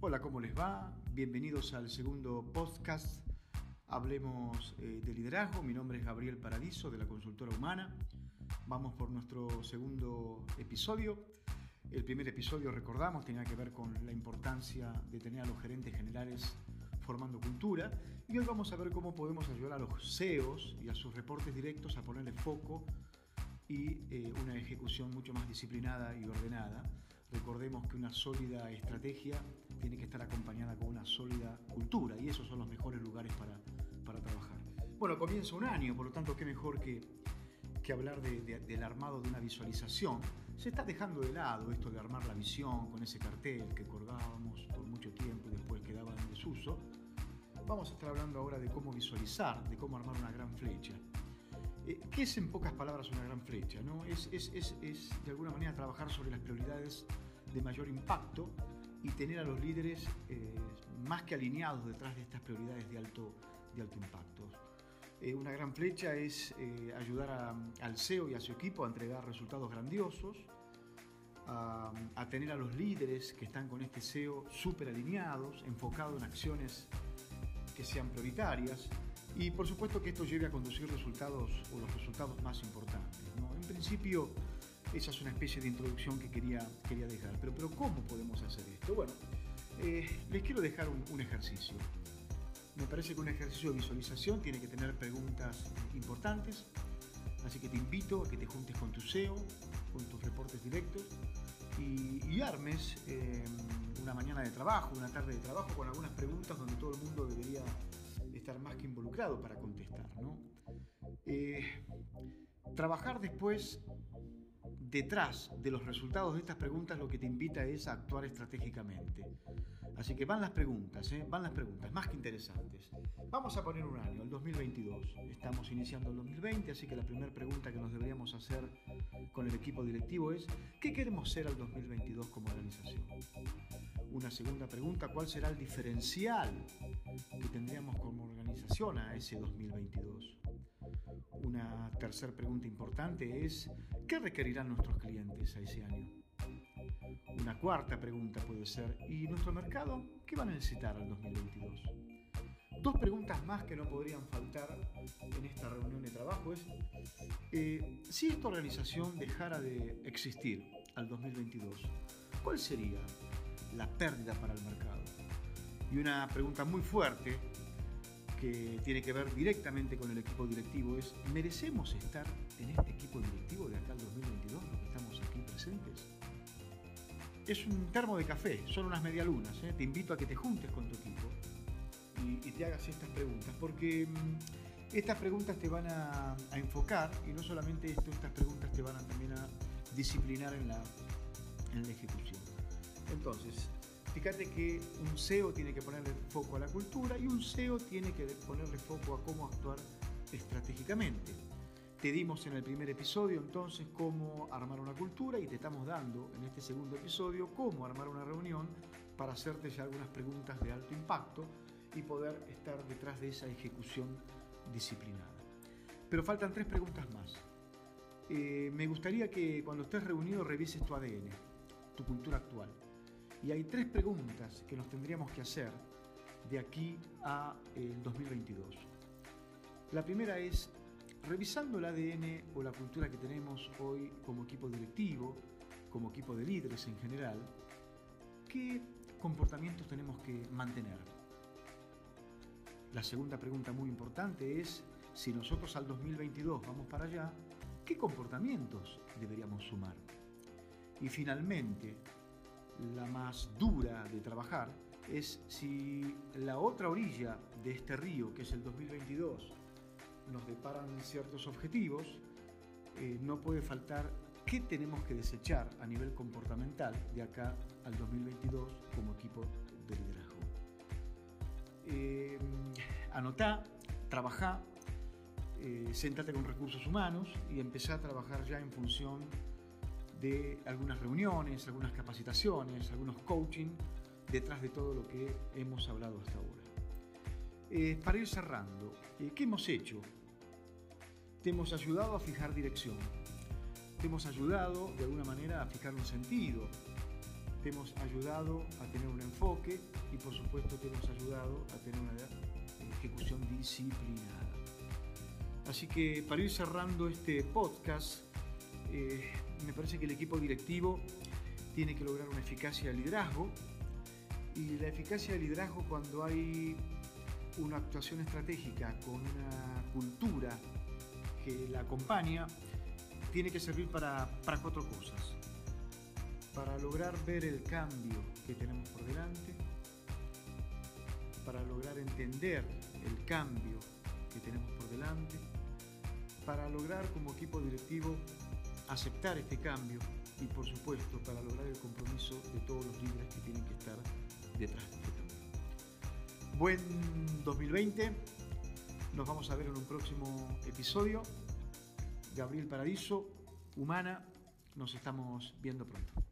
Hola, ¿cómo les va? Bienvenidos al segundo podcast. Hablemos eh, de liderazgo. Mi nombre es Gabriel Paradiso de la Consultora Humana. Vamos por nuestro segundo episodio. El primer episodio, recordamos, tenía que ver con la importancia de tener a los gerentes generales formando cultura. Y hoy vamos a ver cómo podemos ayudar a los CEOs y a sus reportes directos a ponerle foco y eh, una ejecución mucho más disciplinada y ordenada. Recordemos que una sólida estrategia tiene que estar acompañada con una sólida cultura y esos son los mejores lugares para, para trabajar. Bueno, comienza un año, por lo tanto, qué mejor que, que hablar del armado de una visualización. Se está dejando de lado esto de armar la visión con ese cartel que colgábamos por mucho tiempo y después quedaba en desuso. Vamos a estar hablando ahora de cómo visualizar, de cómo armar una gran flecha. Eh, ¿Qué es en pocas palabras una gran flecha? ¿no? Es, es, es, es, de alguna manera trabajar sobre las prioridades de mayor impacto y tener a los líderes eh, más que alineados detrás de estas prioridades de alto, de alto impacto. Eh, una gran flecha es ayudar a, al CEO y a su equipo a entregar resultados grandiosos, a, a, tener a los líderes que están con este CEO súper alineados, enfocados en acciones que sean prioritarias, y por supuesto que esto lleve a conducir resultados o los resultados más importantes. En principio, esa es una especie de introducción que quería, quería dejar. Pero, pero ¿cómo podemos hacer esto? Bueno, eh, les quiero dejar un, un ejercicio. Me parece que un ejercicio de visualización tiene que tener preguntas importantes, así que te invito a que te juntes con tu SEO, con tus reportes directos y, y armes eh, una mañana de trabajo, una tarde de trabajo con algunas preguntas donde todo el mundo debería estar más que involucrado para contestar. ¿no? Eh, trabajar después detrás de los resultados de estas preguntas lo que te invita es a actuar estratégicamente. Así que van las preguntas, ¿eh? van las preguntas, más que interesantes. Vamos a poner un año, el 2022. Estamos iniciando el 2020, así que la primera pregunta que nos deberíamos hacer con el equipo directivo es, ¿qué queremos ser al 2022 como organización? Una segunda pregunta, ¿cuál será el diferencial que tendríamos como organización a ese 2022? Una tercera pregunta importante es, ¿qué requerirán nuestros clientes a ese año? Una cuarta pregunta puede ser, ¿y nuestro mercado qué van a necesitar al 2022? Dos preguntas más que no podrían faltar en esta reunión de trabajo es, eh, si esta organización dejara de existir al 2022, ¿cuál sería la pérdida para el mercado? Y una pregunta muy fuerte que tiene que ver directamente con el equipo directivo es, ¿merecemos estar en este equipo directivo de acá al 2022, los que estamos aquí presentes? Es un termo de café, son unas medialunas. ¿eh? Te invito a que te juntes con tu equipo y, y te hagas estas preguntas, porque mmm, estas preguntas te van a, a, enfocar y no solamente esto, estas preguntas te van a, también a disciplinar en la, en la ejecución. Entonces, Fíjate que un SEO tiene que ponerle foco a la cultura y un SEO tiene que ponerle foco a cómo actuar estratégicamente. Te dimos en el primer episodio entonces cómo armar una cultura y te estamos dando en este segundo episodio cómo armar una reunión para hacerte ya algunas preguntas de alto impacto y poder estar detrás de esa ejecución disciplinada. Pero faltan tres preguntas más. Eh, me gustaría que cuando estés reunido revises tu ADN, tu cultura actual. Y hay tres preguntas que nos tendríamos que hacer de aquí a el 2022. La primera es, revisando el ADN o la cultura que tenemos hoy como equipo directivo, como equipo de líderes en general, ¿qué comportamientos tenemos que mantener? La segunda pregunta muy importante es, si nosotros al 2022 vamos para allá, ¿qué comportamientos deberíamos sumar? Y finalmente, la más dura de trabajar es si la otra orilla de este río, que es el 2022, nos deparan ciertos objetivos, eh, no puede faltar qué tenemos que desechar a nivel comportamental de acá al 2022 como equipo de liderazgo. Eh, anotá, trabajá, eh, con recursos humanos y empezá a trabajar ya en función de algunas reuniones, algunas capacitaciones, algunos coaching detrás de todo lo que hemos hablado hasta ahora. Eh, para ir cerrando, eh, ¿qué hemos hecho? Te hemos ayudado a fijar dirección, te hemos ayudado de alguna manera a fijar un sentido, te hemos ayudado a tener un enfoque y por supuesto te hemos ayudado a tener una ejecución disciplinada. Así que para ir cerrando este podcast, eh, me parece que el equipo directivo tiene que lograr una eficacia de liderazgo y la eficacia de liderazgo cuando hay una actuación estratégica con una cultura que la acompaña tiene que servir para, para cuatro cosas. Para lograr ver el cambio que tenemos por delante, para lograr entender el cambio que tenemos por delante, para lograr como equipo directivo aceptar este cambio y por supuesto para lograr el compromiso de todos los líderes que tienen que estar detrás de cambio. Buen 2020, nos vamos a ver en un próximo episodio. Gabriel Paradiso, Humana, nos estamos viendo pronto.